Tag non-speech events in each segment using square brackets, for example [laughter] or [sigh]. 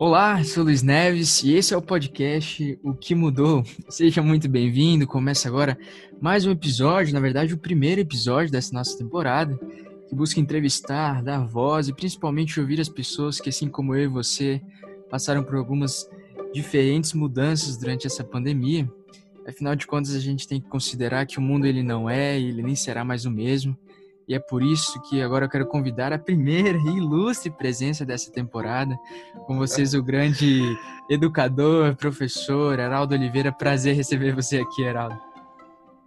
Olá, sou Luiz Neves e esse é o podcast O que Mudou. Seja muito bem-vindo. Começa agora mais um episódio, na verdade, o primeiro episódio dessa nossa temporada, que busca entrevistar, dar voz e principalmente ouvir as pessoas que, assim como eu e você, passaram por algumas diferentes mudanças durante essa pandemia. Afinal de contas, a gente tem que considerar que o mundo ele não é e ele nem será mais o mesmo. E é por isso que agora eu quero convidar a primeira e ilustre presença dessa temporada. Com vocês, o grande educador, professor Heraldo Oliveira. Prazer receber você aqui, Heraldo.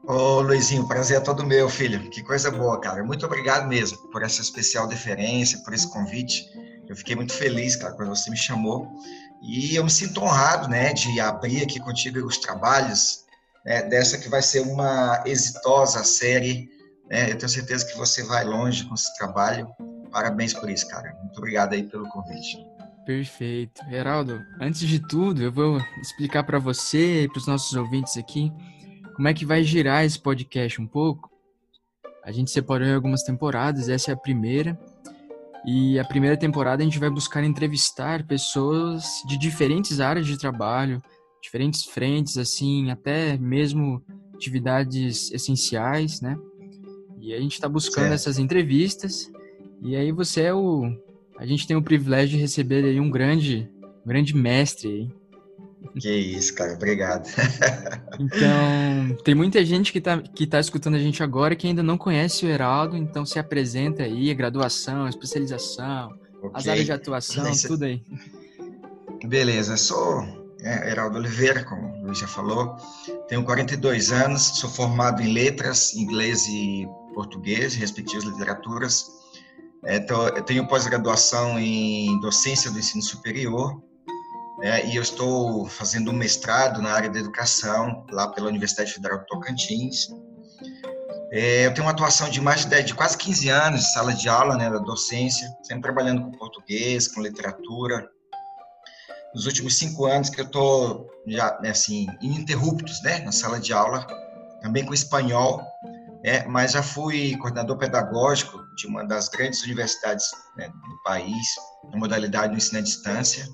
Ô Luizinho, prazer é todo meu, filho. Que coisa boa, cara. Muito obrigado mesmo por essa especial deferência, por esse convite. Eu fiquei muito feliz, cara, quando você me chamou. E eu me sinto honrado, né, de abrir aqui contigo os trabalhos né, dessa que vai ser uma exitosa série é, eu tenho certeza que você vai longe com esse trabalho. Parabéns por isso, cara. Muito obrigado aí pelo convite. Perfeito. Geraldo, antes de tudo, eu vou explicar para você e para os nossos ouvintes aqui como é que vai girar esse podcast um pouco. A gente separou em algumas temporadas, essa é a primeira. E a primeira temporada a gente vai buscar entrevistar pessoas de diferentes áreas de trabalho, diferentes frentes, assim, até mesmo atividades essenciais, né? E a gente está buscando certo. essas entrevistas. E aí você é o. A gente tem o privilégio de receber aí um grande, um grande mestre aí. Que isso, cara, obrigado. [laughs] então, tem muita gente que está que tá escutando a gente agora que ainda não conhece o Heraldo, então se apresenta aí, graduação, especialização, okay. as áreas de atuação, Beleza. tudo aí. Beleza, sou é, Heraldo Oliveira, como o Luiz já falou, tenho 42 anos, sou formado em letras, inglês e português, respectivas literaturas. É, então, eu tenho pós-graduação em docência do ensino superior é, e eu estou fazendo um mestrado na área da educação lá pela Universidade Federal de Tocantins. É, eu tenho uma atuação de mais de, 10, de quase 15 anos em sala de aula, né, da docência, sempre trabalhando com português, com literatura. Nos últimos cinco anos que eu estou já né, assim ininterruptos, né, na sala de aula, também com espanhol é, mas já fui coordenador pedagógico de uma das grandes universidades né, do país, na modalidade do ensino à distância.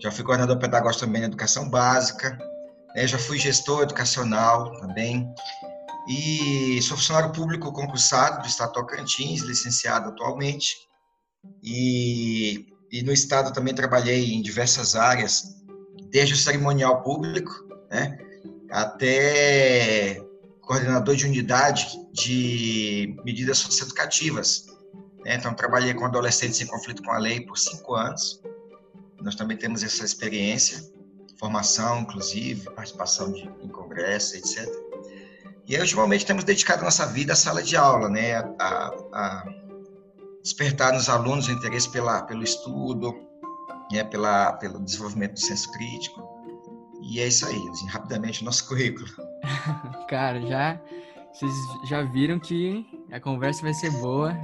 Já fui coordenador pedagógico também na educação básica, né, já fui gestor educacional também, e sou funcionário público concursado do Estado Tocantins, licenciado atualmente, e, e no Estado também trabalhei em diversas áreas, desde o cerimonial público, né, até coordenador de unidade de medidas socioeducativas. Né? Então, trabalhei com adolescentes em conflito com a lei por cinco anos. Nós também temos essa experiência, formação, inclusive, participação de, em congresso, etc. E aí, ultimamente, temos dedicado nossa vida à sala de aula, né? a, a despertar nos alunos o interesse pela, pelo estudo, né? pela, pelo desenvolvimento do senso crítico. E é isso aí, assim, rapidamente, o nosso [laughs] currículo. [laughs] Cara, já vocês já viram que a conversa vai ser boa.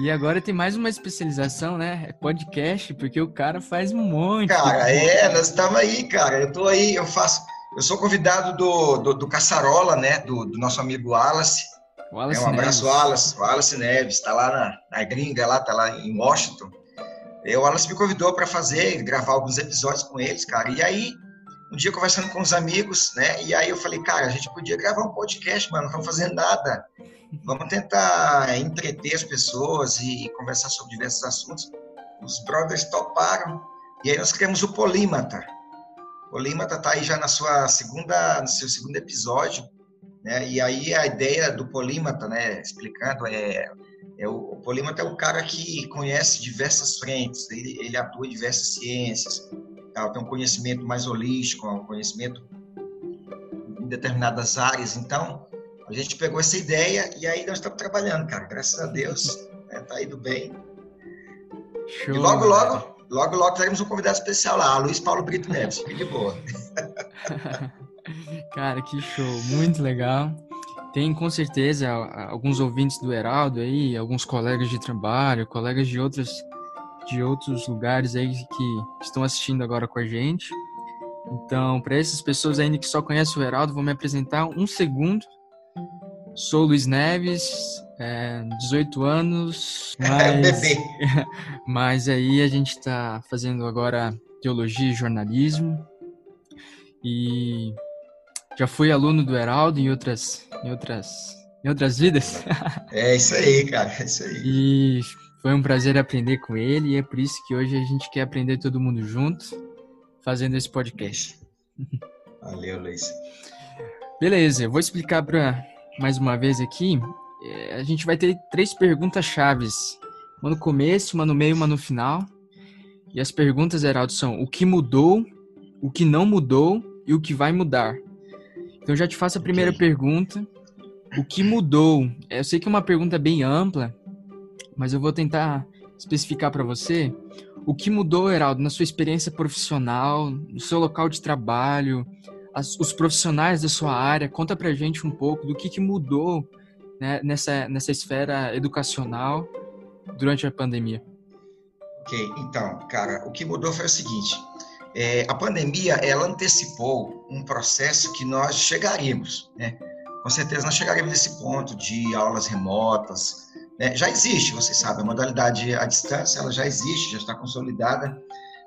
E agora tem mais uma especialização, né? É podcast, porque o cara faz um monte. Cara, é, nós estamos aí, cara. Eu tô aí, eu faço. Eu sou convidado do, do, do Caçarola, né? Do, do, nosso amigo Wallace. Wallace é, um abraço, Neves. Wallace. Wallace Neves, tá lá na, na gringa, lá, tá lá em Washington. E o Wallace me convidou para fazer, gravar alguns episódios com eles, cara. E aí, um dia conversando com os amigos, né? E aí eu falei, cara, a gente podia gravar um podcast, mano, não estamos fazendo nada. Vamos tentar entreter as pessoas e, conversar sobre diversos assuntos. Os brothers toparam. E aí nós criamos o Polímata. O Polímata está aí já na sua segunda, no seu segundo episódio, né? E aí a ideia do Polímata, né, explicando, é, é o, o Polímata é o cara que conhece diversas frentes, ele, ele atua em diversas ciências, tal, tem um conhecimento mais holístico, um conhecimento em determinadas áreas. Então, a gente pegou essa ideia e aí nós estamos trabalhando, cara. Graças a Deus, [laughs] né, tá indo bem. Show, e logo, logo, logo, logo teremos um convidado especial lá, Luiz Paulo Brito Neves. Fique de boa. [laughs] cara, que show, muito legal. Tem com certeza alguns ouvintes do Heraldo aí, alguns colegas de trabalho, colegas de outras de outros lugares aí que estão assistindo agora com a gente. Então, para essas pessoas ainda que só conhecem o Heraldo, vou me apresentar um segundo. Sou Luiz Neves, é, 18 anos, É, mas, [laughs] mas aí a gente está fazendo agora teologia e jornalismo e já fui aluno do Heraldo em outras, em outras, em outras vidas É isso aí, cara. É isso aí. e foi um prazer aprender com ele e é por isso que hoje a gente quer aprender todo mundo junto fazendo esse podcast. Valeu, Luiz. Beleza, eu vou explicar para mais uma vez aqui. É, a gente vai ter três perguntas chaves, uma no começo, uma no meio, uma no final. E as perguntas, Heraldo, são o que mudou, o que não mudou e o que vai mudar. Então eu já te faço a primeira Ok. pergunta. O que mudou? Eu sei que é uma pergunta bem ampla, mas eu vou tentar especificar para você. O que mudou, Heraldo, na sua experiência profissional, no seu local de trabalho, as- os profissionais da sua área? Conta pra gente um pouco do que, que mudou né, nessa, nessa esfera educacional durante a pandemia. Ok, então, cara, o que mudou foi o seguinte: é, a pandemia ela antecipou um processo que nós chegaríamos, né? Com certeza nós chegaríamos nesse ponto de aulas remotas. Né? Já existe, vocês sabem, a modalidade à distância ela já existe, já está consolidada.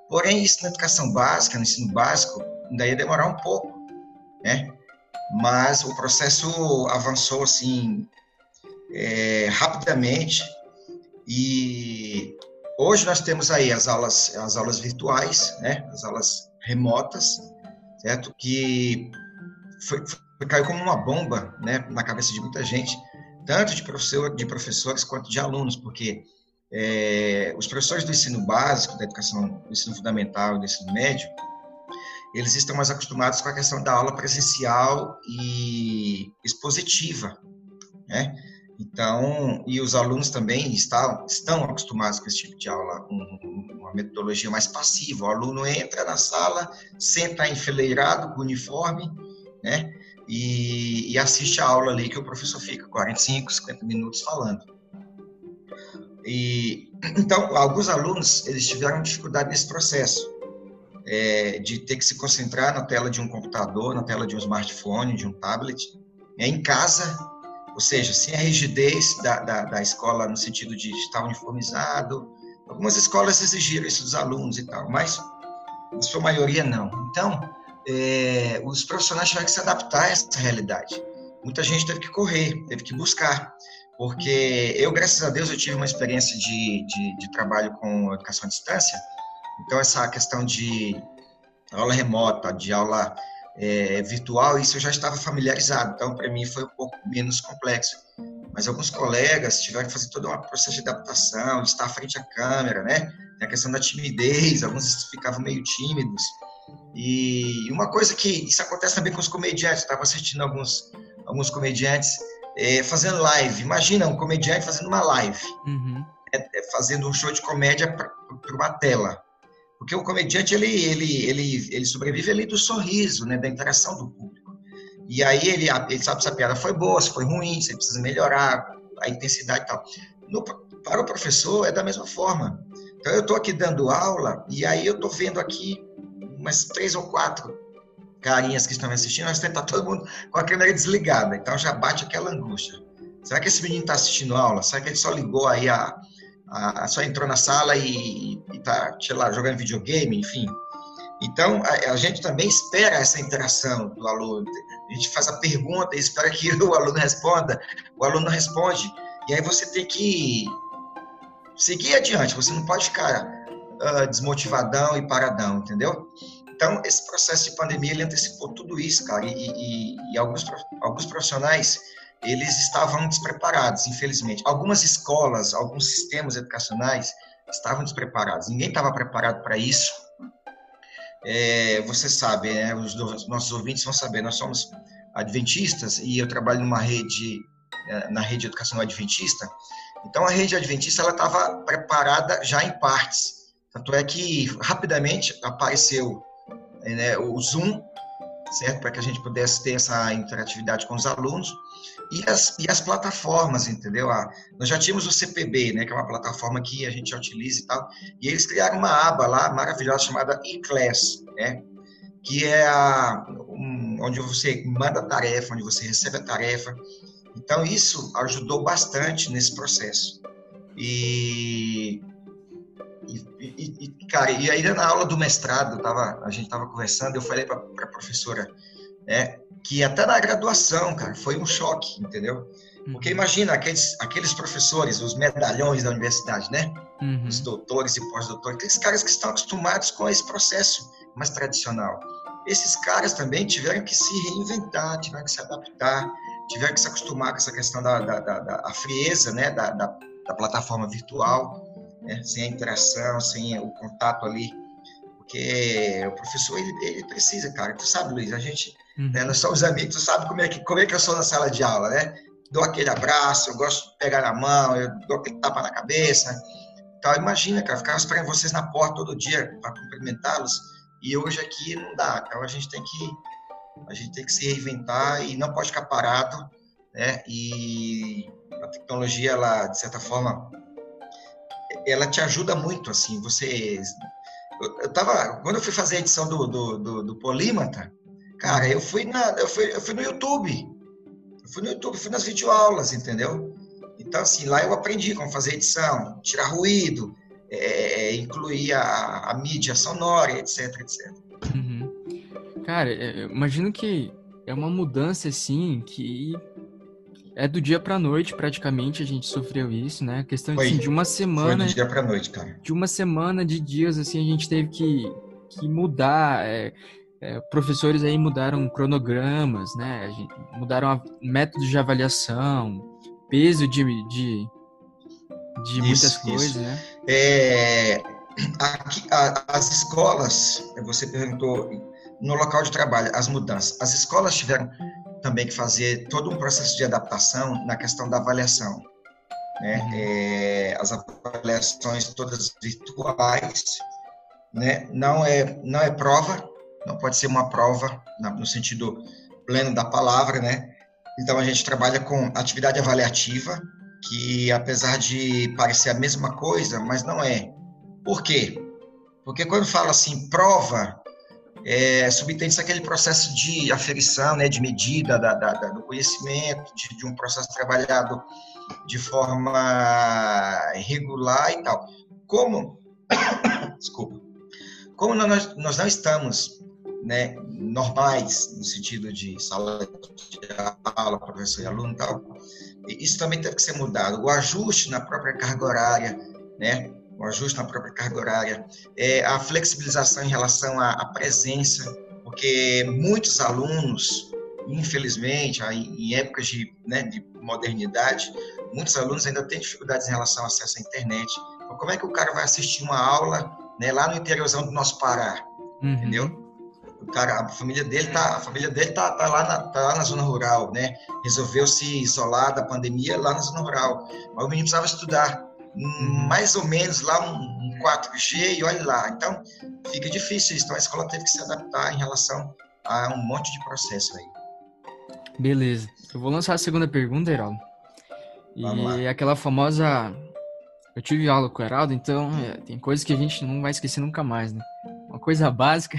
Porém, isso na educação básica, no ensino básico, ainda ia demorar um pouco, né? Mas o processo avançou assim é, rapidamente e Hoje nós temos aí as aulas, as aulas virtuais, né? As aulas remotas, certo? Que foi, foi- caiu como uma bomba, né? Na cabeça de muita gente, tanto de professor, de professores quanto de alunos, porque é, os professores do ensino básico, da educação, do ensino fundamental e do ensino médio, eles estão mais acostumados com a questão da aula presencial e expositiva, né? Então, e os alunos também estão, estão acostumados com esse tipo de aula, um- uma metodologia mais passiva. O aluno entra na sala, senta enfileirado com o uniforme, né? E, e assiste a aula ali que o professor fica 45, 50 minutos falando. E [clears throat] então, alguns alunos eles tiveram dificuldade nesse processo é, de ter que se concentrar na tela de um computador, na tela de um smartphone, de um tablet, né, em casa ou seja, sem a rigidez da, da, da, escola no sentido de estar uniformizado. Algumas escolas exigiram isso dos alunos e tal, mas a sua maioria não. Então, é, os profissionais tiveram que se adaptar a essa realidade. Muita gente teve que correr, teve que buscar, porque eu, graças a Deus, eu tive uma experiência de, de, de trabalho com educação à distância, então essa questão de aula remota, de aula é, virtual, isso eu já estava familiarizado, então para mim foi um pouco menos complexo. Mas alguns colegas tiveram que fazer todo um processo de adaptação, de estar à frente à câmera, né? A questão da timidez, alguns ficavam meio tímidos. E uma coisa que isso acontece também com os comediantes, estava assistindo alguns, alguns comediantes é, fazendo live. Imagina um comediante fazendo uma live, Uhum. é, fazendo um show de comédia para uma tela. Porque o comediante, ele, ele, ele, ele sobrevive ali do sorriso, né, da interação do público. E aí ele, ele sabe se a piada foi boa, se foi ruim, se ele precisa melhorar a intensidade e tal. No, para o professor é da mesma forma. Então eu estou aqui dando aula e aí eu estou vendo aqui umas três ou quatro carinhas que estão me assistindo, nós temos tá todo mundo com a câmera desligada, então já bate aquela angústia. Será que esse menino está assistindo aula? Será que ele só ligou aí a, a, só entrou na sala e, está, sei lá, jogando videogame, enfim. Então, a, a, gente também espera essa interação do aluno. A gente faz a pergunta e espera que [laughs] o aluno responda. O aluno não responde. E aí você tem que seguir adiante. Você não pode ficar uh, desmotivadão e paradão, entendeu? Então, esse processo de pandemia, ele antecipou tudo isso, cara. E, e, e alguns, alguns profissionais eles estavam despreparados, infelizmente. Algumas escolas, alguns sistemas educacionais estavam despreparados. Ninguém estava preparado para isso. É, você sabe, né, os nossos ouvintes vão saber, nós somos adventistas e eu trabalho numa rede, na rede educacional adventista. Então, a rede adventista ela estava preparada já em partes. Tanto é que rapidamente apareceu né, o Zoom, certo? Para que a gente pudesse ter essa interatividade com os alunos e as, e as plataformas, entendeu? Ah, nós já tínhamos o CPB, né, que é uma plataforma que a gente utiliza e tal, e eles criaram uma aba lá maravilhosa chamada eClass, né, que é a, um, onde você manda a tarefa, onde você recebe a tarefa, Então, isso ajudou bastante nesse processo. E, e, e, e cara, e ainda na aula do mestrado, tava, a gente estava conversando, eu falei para a professora né, que até na graduação, cara, foi um choque, entendeu? Porque uhum. imagina aqueles, aqueles professores, os medalhões da universidade, né? Uhum. Os doutores e pós-doutores, aqueles caras que estão acostumados com esse processo mais tradicional. Esses caras também tiveram que se reinventar, tiveram que se adaptar, tiveram que se acostumar com essa questão da, da, da, da frieza, né? Da, da, da plataforma virtual, né? sem a interação, sem o contato ali. Porque o professor, ele, ele precisa, cara. Tu sabe, Luiz, a gente, uhum. né, nós somos amigos, tu sabe como é, que, como é que eu sou na sala de aula, né? Dou aquele abraço, eu gosto de pegar na mão, eu dou aquele tapa na cabeça. Então, imagina, cara, ficar esperando vocês na porta todo dia para cumprimentá-los e hoje aqui não dá. Então, a gente tem que a gente tem que se reinventar e não pode ficar parado, né? E a tecnologia, ela, de certa forma, ela te ajuda muito, assim, você... Eu, tava, quando eu fui fazer a edição do, do, do, do Polímata, cara, eu fui, na, eu, fui, eu fui no YouTube, eu fui no YouTube, fui nas videoaulas, entendeu? Então, assim, lá eu aprendi como fazer edição, tirar ruído, é, incluir a, a mídia sonora, etc, etc. Uhum. Cara, é, imagino que é uma mudança, assim, que é do dia pra noite, praticamente, a gente sofreu isso, né? A questão assim, de uma semana... Foi do dia pra noite, cara. De uma semana de dias, assim, a gente teve que, que mudar... É, é, professores aí mudaram cronogramas, né? mudaram métodos de avaliação, peso de, de, de isso, muitas coisas, isso. né? É, aqui, a, as escolas, você perguntou no local de trabalho, as mudanças. As escolas tiveram também que fazer todo um processo de adaptação na questão da avaliação. Né? Uhum. É, as avaliações todas virtuais, né? não, é, não é prova, não pode ser uma prova no sentido pleno da palavra, né? Então a gente trabalha com atividade avaliativa, que apesar de parecer a mesma coisa, mas não é. Por quê? Porque quando fala assim prova, é, subtende-se aquele processo de aferição, né, de medida da, da, da, do conhecimento, de, de, um processo trabalhado de forma regular e tal. Como, [coughs] desculpa, como nós, nós não estamos né, normais, no sentido de sala de aula, professor e aluno e tal, isso também teve que ser mudado. O ajuste na própria carga horária, né, o ajuste na própria carga horária, é, a flexibilização em relação à, à presença, porque muitos alunos, infelizmente, em épocas de, né, de modernidade, muitos alunos ainda têm dificuldades em relação ao acesso à internet. Então, como é que o cara vai assistir uma aula né, lá no interiorzão do nosso Pará? Uhum. Entendeu? O cara, a família dele tá, a família dele tá, tá, lá, na, tá lá na zona rural, né? Resolveu se isolar da pandemia lá na zona rural. Mas o menino precisava estudar mais ou menos lá um, 4G e olha lá. Então, fica difícil isso. Então, a escola teve que se adaptar em relação a um monte de processo aí. Beleza. Eu vou lançar a segunda pergunta, Heraldo. E aquela famosa. Eu tive aula com o Heraldo, então é, tem coisas que a gente não vai esquecer nunca mais, né? Uma coisa [laughs] básica.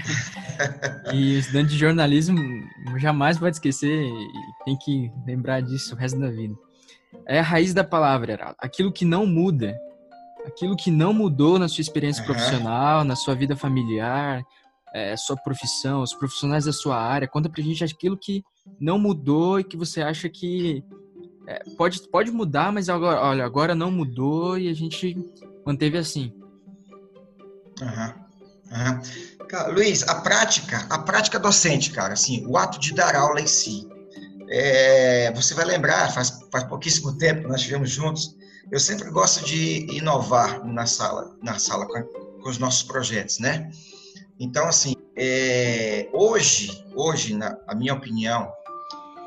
[laughs] e o estudante de jornalismo jamais pode esquecer e tem que lembrar disso o resto da vida. É a raiz da palavra, Heraldo. Aquilo que não muda. Aquilo que não mudou na sua experiência uhum. profissional, na sua vida familiar, é, sua profissão, os profissionais da sua área. Conta pra gente aquilo que não mudou e que você acha que é, pode, pode mudar, mas agora, olha, agora não mudou e a gente manteve assim. Uhum. Uhum. Cara, Luiz, a prática, a prática docente, cara, assim, o ato de dar aula em si, é, você vai lembrar, faz, faz pouquíssimo tempo que nós estivemos juntos, eu sempre gosto de inovar na sala, na sala com, com os nossos projetos, né? Então, assim, é, hoje, hoje, na a minha opinião,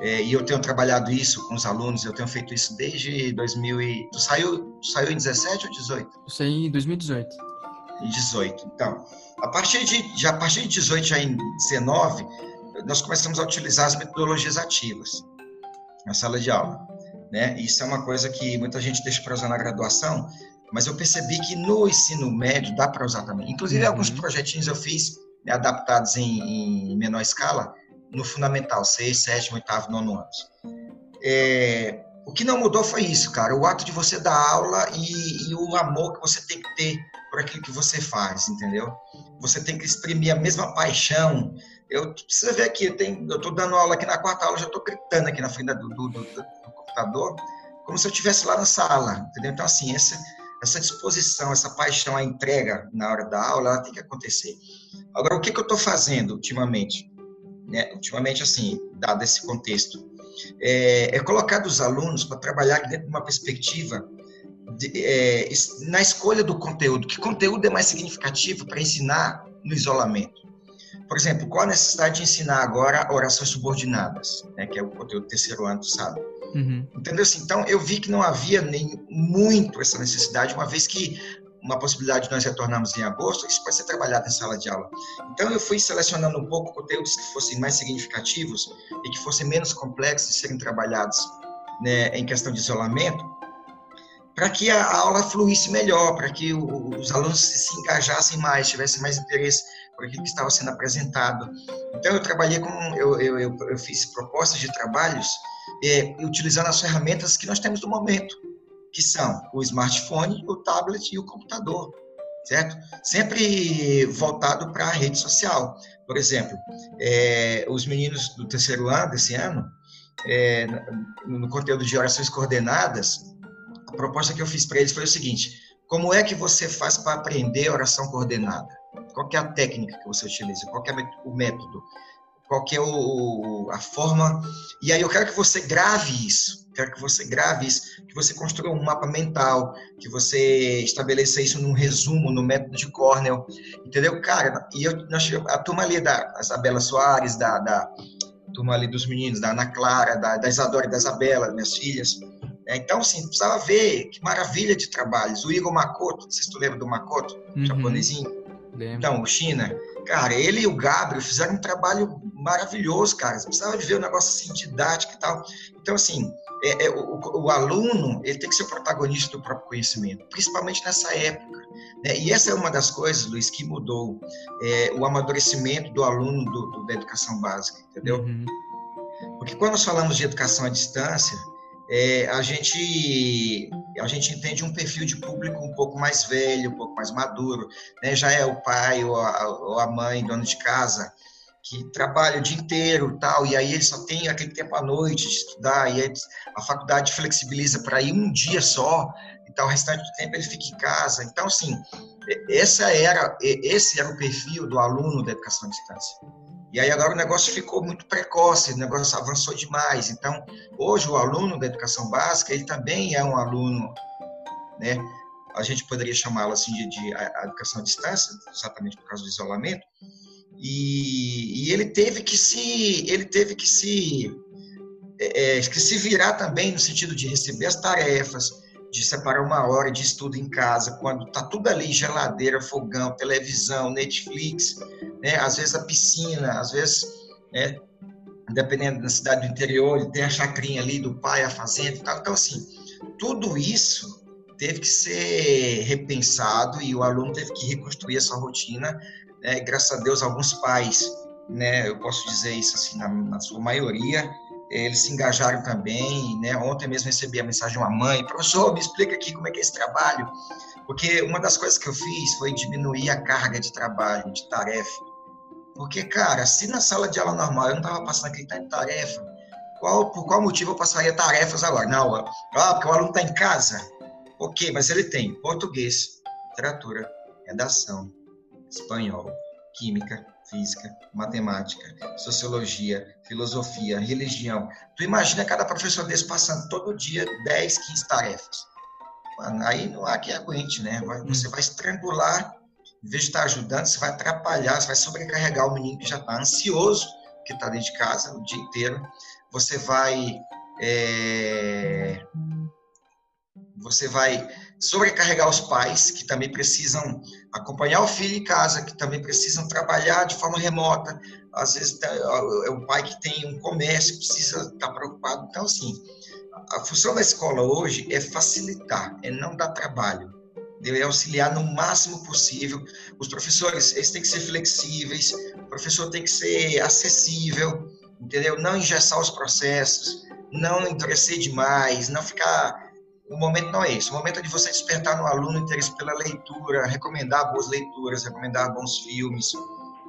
é, e eu tenho trabalhado isso com os alunos, eu tenho feito isso desde 2000 e... Tu saiu, saiu em 17 ou 18? Eu saí em 2018. Em 18. Então, a partir de, já, a partir de 18, já em 19, nós começamos a utilizar as metodologias ativas na sala de aula. Né? Isso é uma coisa que muita gente deixa para usar na graduação, mas eu percebi que no ensino médio dá para usar também. Inclusive, uhum. alguns projetinhos eu fiz né, adaptados em, em, menor escala no fundamental, 6, 7, 8, 9 anos. é, o que não mudou foi isso, cara. O ato de você dar aula e, e, o amor que você tem que ter por aquilo que você faz, entendeu? Você tem que exprimir a mesma paixão. Eu precisa ver aqui, tenho, eu tô dando aula aqui na quarta aula, já estou gritando aqui na frente do, do, do, do computador, como se eu estivesse lá na sala, entendeu? Então, assim, essa, essa disposição, essa paixão, a entrega na hora da aula, ela tem que acontecer. Agora, o que, que eu estou fazendo ultimamente? Né? Ultimamente, assim, dado esse contexto, é, é colocar os alunos para trabalhar dentro de uma perspectiva de, é, na escolha do conteúdo. Que conteúdo é mais significativo para ensinar no isolamento? Por exemplo, qual a necessidade de ensinar agora orações subordinadas, né, que é o conteúdo do terceiro ano, sabe? Uhum. Entendeu? Assim, então, eu vi que não havia nem muito essa necessidade, uma vez que uma possibilidade de nós retornarmos em agosto, isso pode ser trabalhado em sala de aula. Então, eu fui selecionando um pouco conteúdos que fossem mais significativos e que fossem menos complexos de serem trabalhados né, em questão de isolamento, para que a aula fluísse melhor, para que os alunos se engajassem mais, tivessem mais interesse por aquilo que estava sendo apresentado. Então, eu trabalhei com, eu, eu, eu, eu fiz propostas de trabalhos é, utilizando as ferramentas que nós temos no momento, que são o smartphone, o tablet e o computador, certo? Sempre voltado para a rede social. Por exemplo, é, os meninos do terceiro ano desse ano, é, no conteúdo de orações coordenadas, a proposta que eu fiz para eles foi o seguinte: como é que você faz para aprender oração coordenada? Qual é a técnica que você utiliza? Qual é o método? qual é o, a forma. E aí eu quero que você grave isso, quero que você grave isso, que você construa um mapa mental, que você estabeleça isso num resumo, no método de Cornell, entendeu? Cara, e eu, nós, a turma ali da Isabela Soares, da, da turma ali dos meninos, da Ana Clara, da, da Isadora e da Isabela, minhas filhas, né? então, assim, precisava ver que maravilha de trabalhos. O Igor Makoto, vocês tu lembra do Makoto, uhum. japonesinho? Lembra. Então, o China, cara, ele e o Gabriel fizeram um trabalho maravilhoso, cara. Você precisava de ver um negócio assim, didático e tal. Então, assim, é, é, o, o, aluno ele tem que ser o protagonista do próprio conhecimento, principalmente nessa época. Né? E essa é uma das coisas, Luiz, que mudou é, o amadurecimento do aluno do, do, da educação básica, entendeu? Uhum. Porque quando nós falamos de educação à distância, é, a gente a gente entende um perfil de público um pouco mais velho, um pouco mais maduro, né? já é o pai ou a, ou a mãe, dono de casa, que trabalha o dia inteiro tal, e aí ele só tem aquele tempo à noite de estudar, e a faculdade flexibiliza para ir um dia só, e tal, o restante do tempo ele fica em casa. Então, assim, essa era, esse era o perfil do aluno da educação à distância. E aí agora o negócio ficou muito precoce, o negócio avançou demais. Então, hoje o aluno da educação básica, ele também é um aluno, né? A gente poderia chamá-lo assim de, de educação à distância, exatamente por causa do isolamento, e, e ele teve que se ele teve que se é, é, que se virar também no sentido de receber as tarefas, de separar uma hora de estudo em casa, quando tá tudo ali, geladeira, fogão, televisão, Netflix, né? Às vezes a piscina, às vezes, né? dependendo da cidade do interior, ele tem a chacrinha ali do pai, a fazenda e tal. Então, assim, tudo isso teve que ser repensado e o aluno teve que reconstruir a sua rotina né, graças a Deus, alguns pais, né, eu posso dizer isso assim, na, na sua maioria, eles se engajaram também, né? Ontem mesmo recebi a mensagem de uma mãe, professor, me explica aqui como é que é esse trabalho, porque uma das coisas que eu fiz foi diminuir a carga de trabalho, de tarefa, porque, cara, se na sala de aula normal eu não estava passando aquele tempo de tarefa, qual, por qual motivo eu passaria tarefas agora? Não, ah, porque o aluno está em casa. Ok, mas ele tem português, literatura, redação, espanhol, química, física, matemática, sociologia, filosofia, religião. Tu imagina cada professor desse passando todo dia 10, 15 tarefas. Mano, aí não há que aguente, né? Hum. Você vai estrangular, em vez de estar ajudando, você vai atrapalhar, você vai sobrecarregar o menino que já está ansioso, que está dentro de casa o dia inteiro. Você vai. É... Você vai sobrecarregar os pais, que também precisam acompanhar o filho em casa, que também precisam trabalhar de forma remota. Às vezes tá, é o pai que tem um comércio, precisa estar preocupado. Então, assim, a função da escola hoje é facilitar, é não dar trabalho, é auxiliar no máximo possível. Os professores, eles têm que ser flexíveis, o professor tem que ser acessível, entendeu? Não engessar os processos, não endurecer demais, não ficar. O momento não é esse. O momento é de você despertar no aluno interesse pela leitura, recomendar boas leituras, recomendar bons filmes,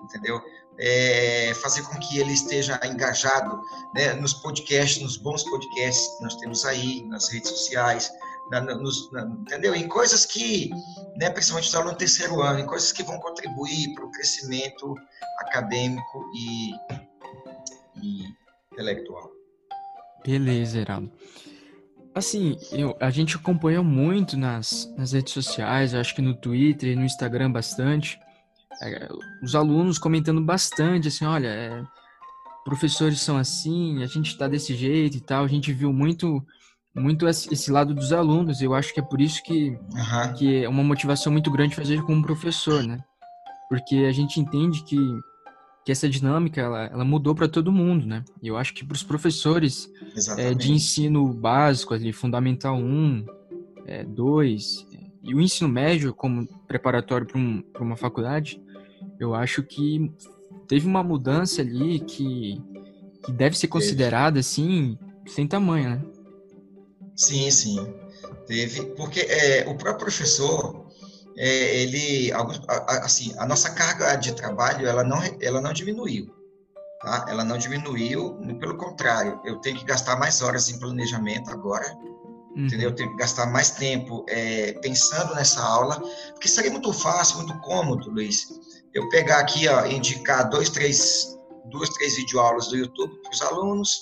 entendeu? É, fazer com que ele esteja engajado né, nos podcasts, nos bons podcasts que nós temos aí, nas redes sociais, na, nos, na, entendeu? Em coisas que, né, principalmente os alunos do terceiro ano, em coisas que vão contribuir para o crescimento acadêmico e, e intelectual. Beleza, Heraldo. Assim, eu, a gente acompanha muito nas, nas redes sociais, acho que no Twitter e no Instagram bastante, é, os alunos comentando bastante, assim, olha, é, professores são assim, a gente está desse jeito e tal, a gente viu muito muito esse lado dos alunos, eu acho que é por isso que, uhum. que é uma motivação muito grande fazer como professor, né? Porque a gente entende que que essa dinâmica ela, ela mudou para todo mundo, né? E eu acho que para os professores é, de ensino básico, ali, fundamental 1, 2, é, e o ensino médio como preparatório para um, uma faculdade, eu acho que teve uma mudança ali que, que deve ser considerada, assim, sem tamanho, né? Sim, sim. Teve, porque é, o próprio professor, é, ele, assim, a nossa carga de trabalho, ela não, ela não diminuiu, tá? Ela não diminuiu, pelo contrário, eu tenho que gastar mais horas em planejamento agora, uhum. entendeu? Eu tenho que gastar mais tempo é, pensando nessa aula, porque seria muito fácil, muito cômodo, Luiz, eu pegar aqui, ó, indicar dois, três, duas, três videoaulas do YouTube para os alunos,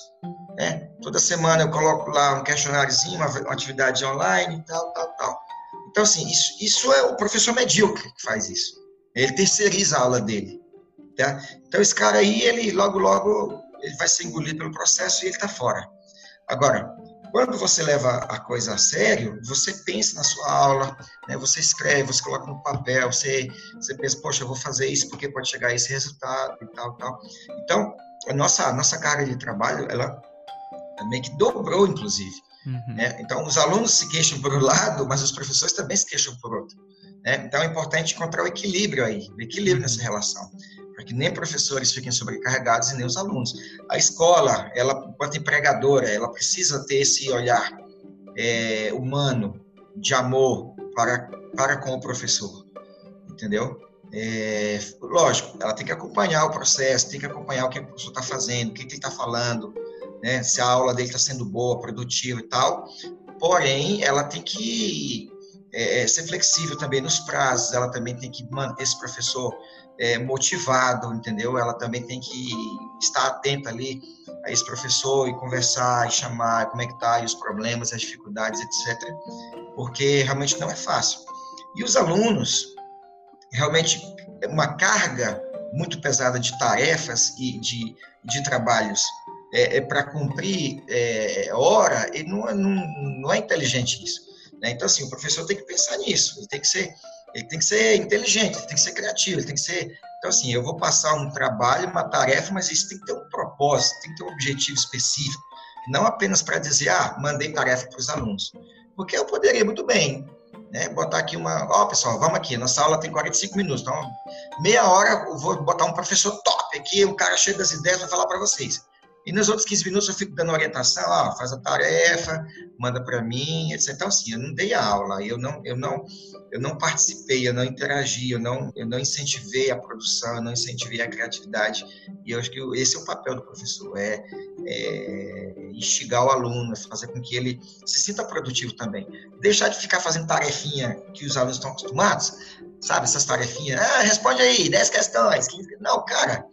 né? Toda semana eu coloco lá um questionáriozinho, uma, uma atividade online, tal, tal, tal. Então, assim, isso, isso é o professor medíocre que faz isso. Ele terceiriza a aula dele. Tá? Então, esse cara aí, ele logo, logo, ele vai ser engolido pelo processo e ele está fora. Agora, quando você leva a coisa a sério, você pensa na sua aula, né? você escreve, você coloca no papel, você, você pensa, poxa, eu vou fazer isso porque pode chegar a esse resultado e tal, tal. Então, a nossa, a nossa carga de trabalho, ela meio que dobrou, inclusive. Uhum. Né? Então, os alunos se queixam por um lado, mas os professores também se queixam por outro. Né? Então, é importante encontrar o equilíbrio aí, o equilíbrio nessa uhum. relação, para que nem professores fiquem sobrecarregados e nem os alunos. A escola, ela, enquanto empregadora, ela precisa ter esse olhar é, humano, de amor para, para com o professor, entendeu? É, lógico, ela tem que acompanhar o processo, tem que acompanhar o que o professor está fazendo, o que ele está falando, né, se a aula dele está sendo boa, produtiva e tal. Porém, ela tem que é, é, ser flexível também nos prazos, ela também tem que manter esse professor é, motivado, entendeu? Ela também tem que estar atenta ali a esse professor e conversar e chamar como é que tá, e os problemas, as dificuldades, etc. Porque realmente não é fácil. E os alunos, realmente, é uma carga muito pesada de tarefas e de, de trabalhos é, é para cumprir é, hora, ele não, é, não, não é inteligente isso. Né? Então, assim, o professor tem que pensar nisso, ele tem que ser, ele tem que ser inteligente, ele tem que ser criativo, ele tem que ser. Então, assim, eu vou passar um trabalho, uma tarefa, mas isso tem que ter um propósito, tem que ter um objetivo específico, não apenas para dizer, ah, mandei tarefa para os alunos. Porque eu poderia muito bem né, botar aqui uma. Ó, oh, pessoal, vamos aqui, nossa aula tem 45 minutos, então meia hora eu vou botar um professor top aqui, um cara cheio das ideias, vai falar para vocês. E nos outros 15 minutos eu fico dando orientação, ó, faz a tarefa, manda para mim, etc. Então, assim, eu não dei aula, eu não, eu não, eu não participei, eu não interagi, eu não, eu não incentivei a produção, eu não incentivei a criatividade. E eu acho que esse é o papel do professor, é, é instigar o aluno, fazer com que ele se sinta produtivo também. Deixar de ficar fazendo tarefinha que os alunos estão acostumados, sabe, essas tarefinhas, ah, responde aí, 10 questões, 15... Não, cara,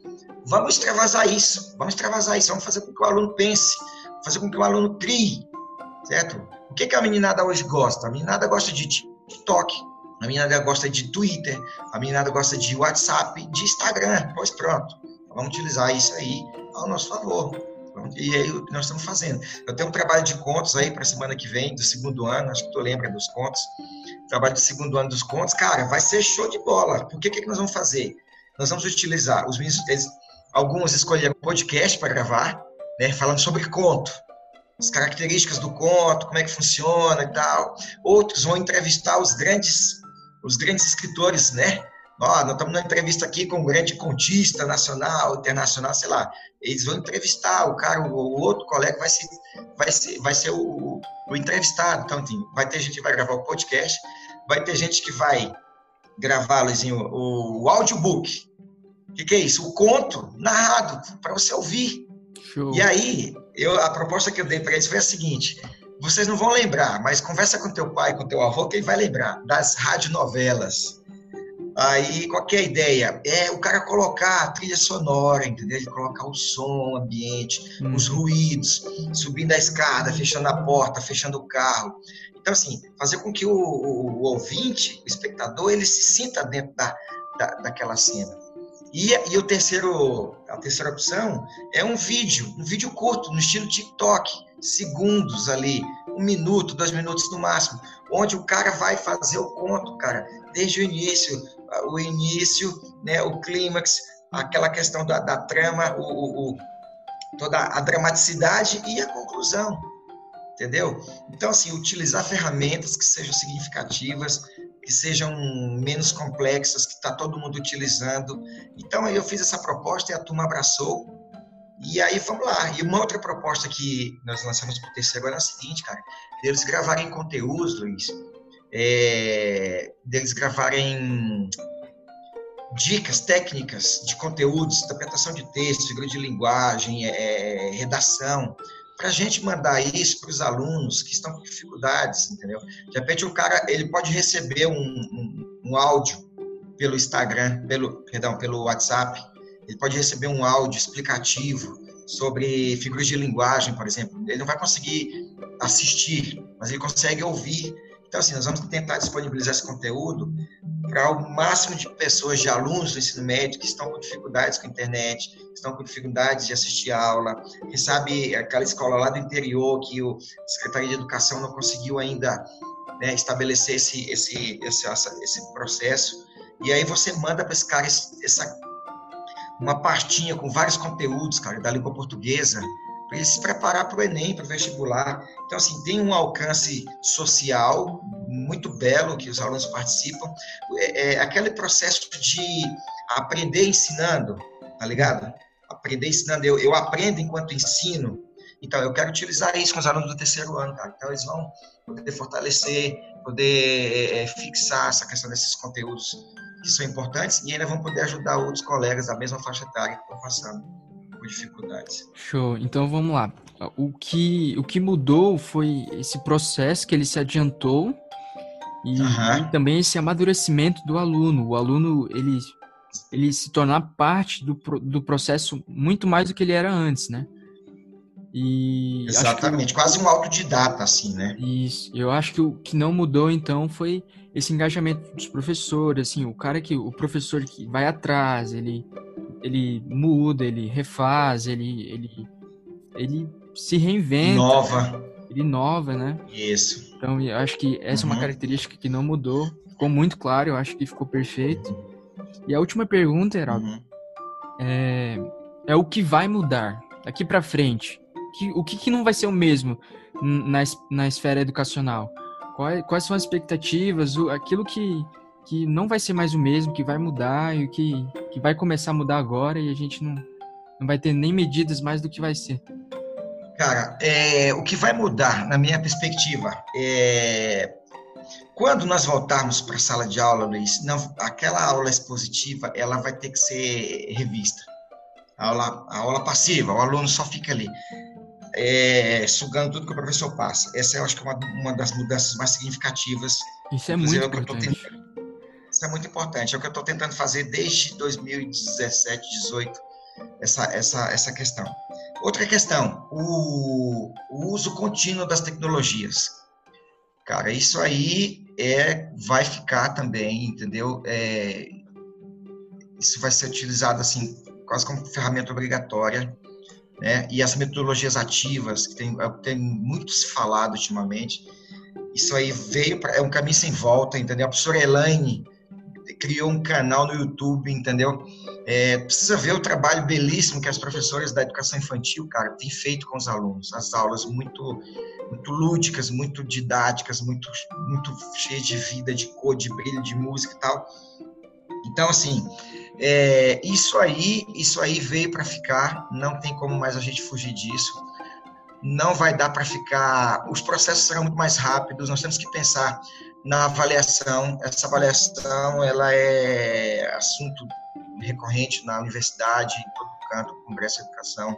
Vamos extravasar isso, vamos extravasar isso, vamos fazer com que o aluno pense, fazer com que o aluno crie, certo? O que, que a meninada hoje gosta? A meninada gosta de TikTok, a meninada gosta de Twitter, a meninada gosta de WhatsApp, de Instagram, pois pronto. Vamos utilizar isso aí ao nosso favor. E é o que nós estamos fazendo. Eu tenho um trabalho de contos aí para a semana que vem, do segundo ano, acho que tu lembra dos contos. Trabalho do segundo ano dos contos, cara, vai ser show de bola. Por que que nós vamos fazer? Nós vamos utilizar os meninos, eles, Alguns escolheram podcast para gravar, né, falando sobre conto, as características do conto, como é que funciona e tal. Outros vão entrevistar os grandes, os grandes escritores, né, Ó, nós estamos numa entrevista aqui com um grande contista nacional, internacional, sei lá. Eles vão entrevistar o cara, o, outro colega vai ser, vai ser, vai ser o, o entrevistado. Então, assim, vai ter gente que vai gravar o podcast, vai ter gente que vai gravar, Luizinho, o, o audiobook. O que, que, é isso? O conto narrado para você ouvir. Show. E aí, eu, a proposta que eu dei para eles foi a seguinte: vocês não vão lembrar, mas conversa com teu pai, com teu avô, que ele vai lembrar das radionovelas Aí, qual é a ideia? É o cara colocar a trilha sonora, entendeu? Ele colocar o som, o ambiente, hum. os ruídos, subindo a escada, fechando a porta, fechando o carro. Então, assim, fazer com que o, o, o ouvinte, o espectador, ele se sinta dentro da, da, daquela cena. E, e o terceiro, a terceira opção é um vídeo, um vídeo curto, no estilo TikTok, segundos ali, um minuto, dois minutos no máximo, onde o cara vai fazer o conto, cara, desde o início, o início, né, o clímax, aquela questão da, da trama, o, o, toda a dramaticidade e a conclusão, entendeu? Então, assim, utilizar ferramentas que sejam significativas, que sejam menos complexas, que está todo mundo utilizando. Então, aí eu fiz essa proposta e a turma abraçou. E aí, vamos lá. E uma outra proposta que nós lançamos para o terceiro agora é a seguinte, cara. Eles gravarem conteúdos, Luiz, é, deles gravarem dicas técnicas de conteúdos, interpretação de texto, figura de linguagem, é, redação, para a gente mandar isso para os alunos que estão com dificuldades, entendeu? De repente o cara ele pode receber um, um, um áudio pelo Instagram, pelo perdão, pelo WhatsApp, ele pode receber um áudio explicativo sobre figuras de linguagem, por exemplo. Ele não vai conseguir assistir, mas ele consegue ouvir então, assim, nós vamos tentar disponibilizar esse conteúdo para o máximo de pessoas, de alunos do ensino médio que estão com dificuldades com a internet, estão com dificuldades de assistir a aula, que sabe aquela escola lá do interior que o Secretaria de Educação não conseguiu ainda né, estabelecer esse, esse, esse, esse processo. E aí você manda para esse cara essa, uma pastinha com vários conteúdos, cara, da língua portuguesa, para ele se preparar para o Enem, para o vestibular. Então, assim, tem um alcance social muito belo que os alunos participam. É, é aquele processo de aprender ensinando, tá ligado? Aprender ensinando. Eu, eu aprendo enquanto ensino. Então, eu quero utilizar isso com os alunos do terceiro ano, cara. Então, eles vão poder fortalecer, poder é, fixar essa questão desses conteúdos que são importantes e ainda vão poder ajudar outros colegas da mesma faixa etária que estão passando dificuldades. Show. Então vamos lá. O que, o que mudou foi esse processo que ele se adiantou e, uhum. e também esse amadurecimento do aluno. O aluno ele, ele se tornar parte do, do processo muito mais do que ele era antes, né? E Exatamente, que, quase um autodidata, assim, né? Isso. Eu acho que o que não mudou, então, foi esse engajamento dos professores, assim, o cara que, o professor que vai atrás, ele ele muda, ele refaz, ele, ele, ele se reinventa. Inova. Ele inova, né? Isso. Então, eu acho que essa uhum. é uma uhum. característica que não mudou. Ficou muito claro, eu acho que ficou perfeito. E a última pergunta, Heraldo, uhum. é, é o que vai mudar daqui para frente? Que, o que, que não vai ser o mesmo na, na esfera educacional? Quais, quais são as expectativas? O, aquilo que, que não vai ser mais o mesmo, que vai mudar e que, que vai começar a mudar agora e a gente não, não vai ter nem medidas mais do que vai ser. Cara, é, o que vai mudar, na minha perspectiva, é quando nós voltarmos para a sala de aula, Luiz, não, aquela aula expositiva, ela vai ter que ser revista. A aula, a aula passiva, o aluno só fica ali, é, sugando tudo que o professor passa. Essa eu acho que é uma, uma das mudanças mais significativas. Isso é muito é importante. Isso é muito importante. É o que eu estou tentando fazer desde 2017, 2018, essa, essa, essa questão. Outra questão, o, o uso contínuo das tecnologias. Cara, isso aí é, vai ficar também, entendeu? É, isso vai ser utilizado assim, quase como ferramenta obrigatória, né? E as metodologias ativas, que tem, é tem muito se falado ultimamente, isso aí veio é um caminho sem volta, entendeu? A professora Elaine criou um canal no YouTube, entendeu? É, precisa ver o trabalho belíssimo que as professoras da educação infantil, cara, têm feito com os alunos. As aulas muito, muito lúdicas, muito didáticas, muito, muito cheias de vida, de cor, de brilho, de música e tal. Então, assim, é, isso aí, isso aí veio para ficar, não tem como mais a gente fugir disso. Não vai dar para ficar. Os processos serão muito mais rápidos. Nós temos que pensar na avaliação. Essa avaliação, ela é assunto recorrente na universidade, em todo canto, Congresso de Educação.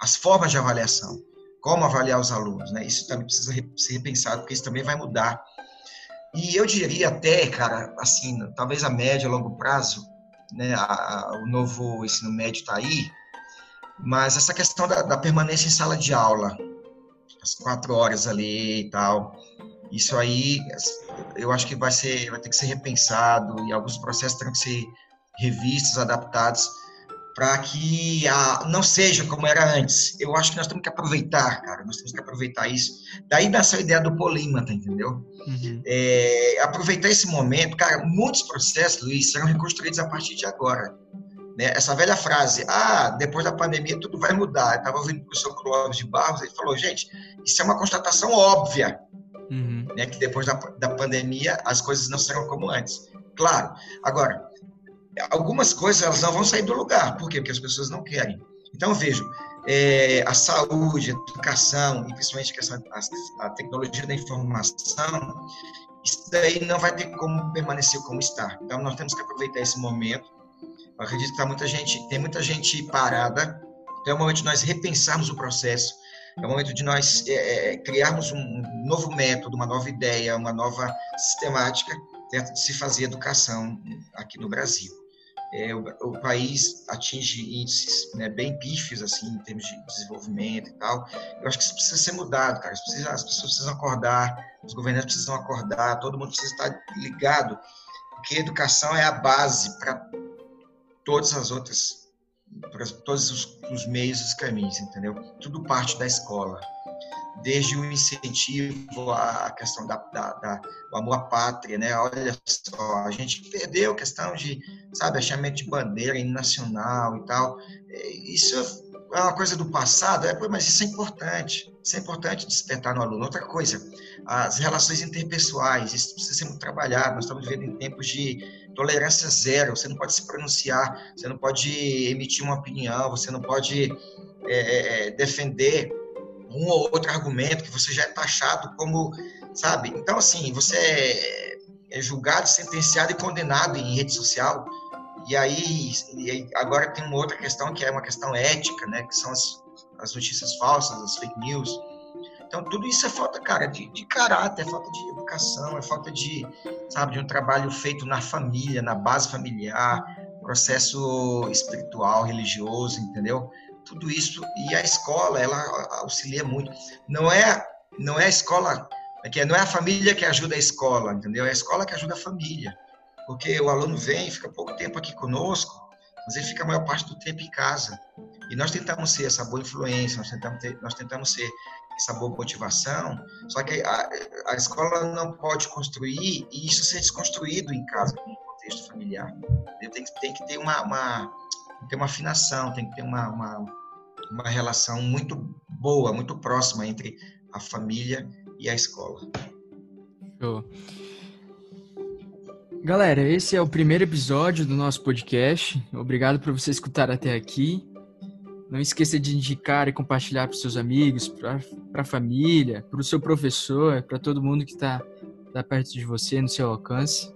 As formas de avaliação, como avaliar os alunos, né? Isso também precisa ser repensado, porque isso também vai mudar e eu diria até, cara, assim, talvez a médio, a longo prazo, né, a, a, o novo ensino médio está aí, mas essa questão da, da, permanência em sala de aula, as quatro horas ali e tal, isso aí, eu acho que vai ser, vai ter que ser repensado e alguns processos terão que ser revistos, adaptados, para que a, não seja como era antes. Eu acho que nós temos que aproveitar, cara, nós temos que aproveitar isso. Daí dá essa ideia do polímata, entendeu? Uhum. É, aproveitar esse momento, cara, muitos processos, Luiz, serão reconstruídos a partir de agora. Né? Essa velha frase, ah, depois da pandemia tudo vai mudar. Eu estava ouvindo o professor Clóvis de Barros, ele falou, gente, isso é uma constatação óbvia, uhum. né, que depois da, da pandemia as coisas não serão como antes. Claro, agora, algumas coisas elas não vão sair do lugar. Por quê? Porque as pessoas não querem. Então, vejo, é, a saúde, a educação, e principalmente a, a tecnologia da informação, isso daí não vai ter como permanecer como está. Então, nós temos que aproveitar esse momento. Eu acredito que tá muita gente, tem muita gente parada. Então, é o momento de nós repensarmos o processo. É o momento de nós é, é criarmos um novo método, uma nova ideia, uma nova sistemática certo? de se fazer educação aqui no Brasil é, o, o, país atinge índices né, bem pífios assim em termos de desenvolvimento e tal. Eu acho que isso precisa ser mudado, cara. Precisa, as pessoas precisam acordar, os governantes precisam acordar, todo mundo precisa estar ligado, porque educação é a base para todas as outras, para todos os, os meios, os caminhos, entendeu? Tudo parte da escola desde o incentivo à questão da, da, da, do amor à pátria, né? Olha só, a gente perdeu a questão de, sabe, achamento de bandeira nacional e tal. É, isso é uma coisa do passado, é, mas isso é importante. Isso é importante despertar no aluno. Outra coisa, as relações interpessoais, isso precisa ser muito trabalhado. Nós estamos vivendo em tempos de tolerância zero. Você não pode se pronunciar, você não pode emitir uma opinião, você não pode é, é defender um ou outro argumento que você já é taxado como, sabe? Então, assim, você é, é julgado, sentenciado e condenado em rede social. E aí, e aí, agora tem uma outra questão que é uma questão ética, né? Que são as, as notícias falsas, as fake news. Então, tudo isso é falta, cara, de, de caráter, é falta de educação, é falta de, sabe, de um trabalho feito na família, na base familiar, processo espiritual, religioso, entendeu? Tudo isso e a escola ela auxilia muito. Não é não é a escola é que não é a família que ajuda a escola, entendeu? É a escola que ajuda a família, porque o aluno vem, fica pouco tempo aqui conosco, mas ele fica a maior parte do tempo em casa. E nós tentamos ser essa boa influência, nós tentamos ter, nós tentamos ser essa boa motivação, só que a, a escola não pode construir e isso ser desconstruído em casa, no contexto familiar. Tem tem que ter uma, uma ter uma afinação, tem que ter uma, uma, uma relação muito boa, muito próxima entre a família e a escola. Show. Galera, esse é o primeiro episódio do nosso podcast. Obrigado por você escutar até aqui. Não esqueça de indicar e compartilhar para seus amigos, para a família, para o seu professor, para todo mundo que está tá perto de você, no seu alcance.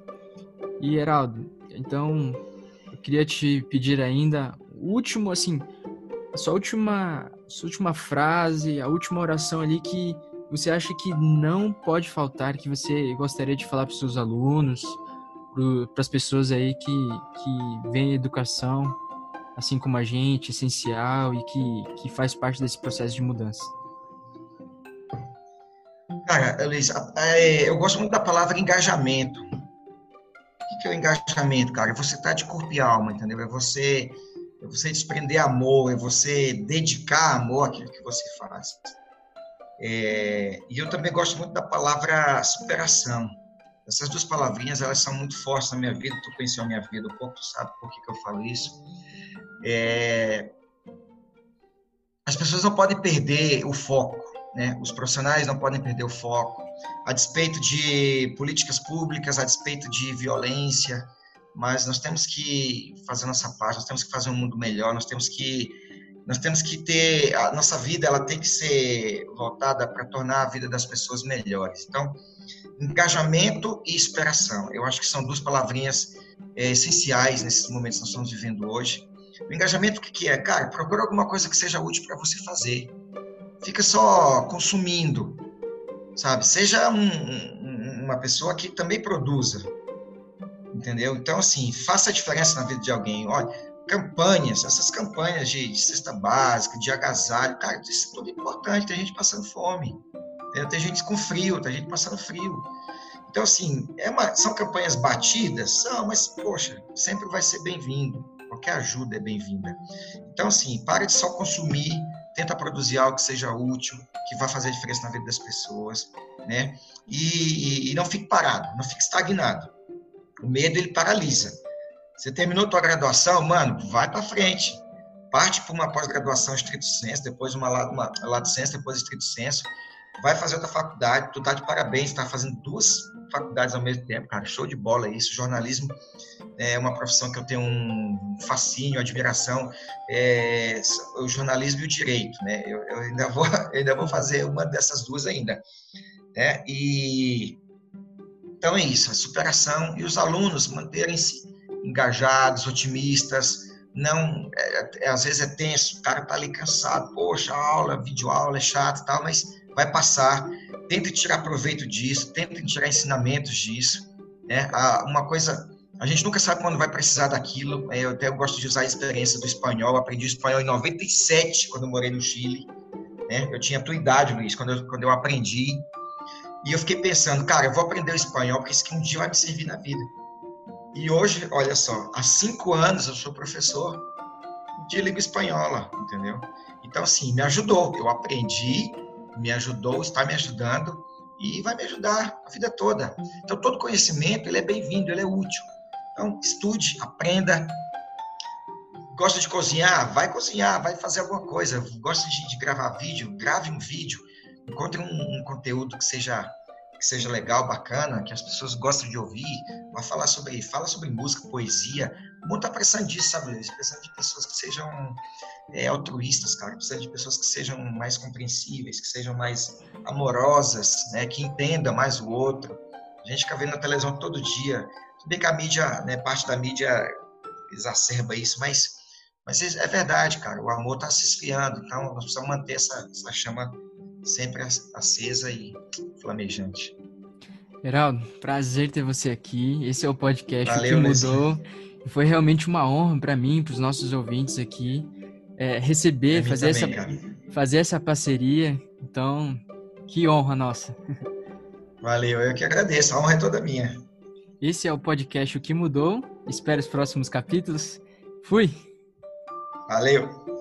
E, Heraldo, então, queria te pedir ainda o último, assim, a sua última, sua última frase, a última oração ali que você acha que não pode faltar, que você gostaria de falar para seus alunos, para as pessoas aí que, que veem a educação, assim como a gente, essencial e que, que faz parte desse processo de mudança? Cara, Luiz, é, eu gosto muito da palavra engajamento. Que é o engajamento, cara? É você estar tá de corpo e alma, entendeu? É você é você desprender amor, é você dedicar amor àquilo que você faz. É, e eu também gosto muito da palavra superação. Essas duas palavrinhas, elas são muito fortes na minha vida, tu conheceu a minha vida um pouco, tu sabe por que, que eu falo isso. É, as pessoas não podem perder o foco, né? Os profissionais não podem perder o foco, a despeito de políticas públicas, a despeito de violência, mas nós temos que fazer nossa parte, nós temos que fazer um mundo melhor, nós temos que nós temos que ter a nossa vida, ela tem que ser voltada para tornar a vida das pessoas melhores. Então, engajamento e inspiração, eu acho que são duas palavrinhas é, essenciais nesses momentos que nós estamos vivendo hoje. O engajamento, o que, que é? Cara, procura alguma coisa que seja útil para você fazer. Fica só consumindo, sabe? Seja um, um, uma pessoa que também produza, entendeu? Então, assim, faça a diferença na vida de alguém. Olha, campanhas, essas campanhas de, de cesta básica, de agasalho, cara, isso é tudo importante. Tem gente passando fome, tem gente com frio, tem gente passando frio. Então, assim, é uma, são campanhas batidas? São, mas, poxa, sempre vai ser bem-vindo. Qualquer ajuda é bem-vinda. Então, assim, pare de só consumir, tenta produzir algo que seja útil, que vá fazer diferença na vida das pessoas, né? E, e, e não fique parado, não fique estagnado. O medo, ele paralisa. Você terminou tua graduação, mano, vai para frente. Parte para uma pós-graduação estrito senso, depois uma, uma lato senso, depois estrito senso. Vai fazer outra faculdade, tu tá de parabéns, tá fazendo duas faculdades ao mesmo tempo, cara. Show de bola isso. Jornalismo é uma profissão que eu tenho um fascínio, admiração. É, o jornalismo e o direito, né? Eu, eu ainda vou, [laughs] eu ainda vou fazer uma dessas duas ainda. Né? E então é isso, a superação e os alunos manterem-se engajados, otimistas. Não, é, é, às vezes é tenso, o cara tá ali cansado, poxa, aula, vídeo aula é chato e tal, mas vai passar. Tente tirar proveito disso, tente tirar ensinamentos disso. Né? Uma coisa, a gente nunca sabe quando vai precisar daquilo. É, eu até gosto de usar a experiência do espanhol. aprendi espanhol em 97, quando eu morei no Chile. Né? Eu tinha a tua idade, Luiz, quando eu, quando eu aprendi. E eu fiquei pensando, cara, eu vou aprender o espanhol porque isso aqui um dia vai me servir na vida. E hoje, olha só, há cinco anos eu sou professor de língua espanhola, entendeu? Então, assim, me ajudou. Eu aprendi, me ajudou, está me ajudando e vai me ajudar a vida toda. Então, todo conhecimento, ele é bem-vindo, ele é útil. Então, estude, aprenda. Gosta de cozinhar? Vai cozinhar, vai fazer alguma coisa. Gosta de, de gravar vídeo? Grave um vídeo. Encontre um, um conteúdo que seja que seja legal, bacana, que as pessoas gostem de ouvir, vai falar sobre, fala sobre música, poesia, o mundo está precisando disso, sabe? Precisando de pessoas que sejam é, altruístas, cara, precisando de pessoas que sejam mais compreensíveis, que sejam mais amorosas, né? Que entendam mais o outro. A gente fica vendo na televisão todo dia, tudo bem que a mídia, né, parte da mídia exacerba isso, mas, mas é verdade, cara, o amor está se esfriando, então nós precisamos manter essa, essa chama sempre acesa e flamejante. Geraldo, prazer ter você aqui. Esse é o podcast Valeu, que mudou. Foi realmente uma honra para mim, para os nossos ouvintes aqui, é, receber, fazer, também, essa, fazer essa parceria. Então, que honra nossa. Valeu, eu que agradeço. A honra é toda minha. Esse é o podcast O que Mudou. Espero os próximos capítulos. Fui! Valeu!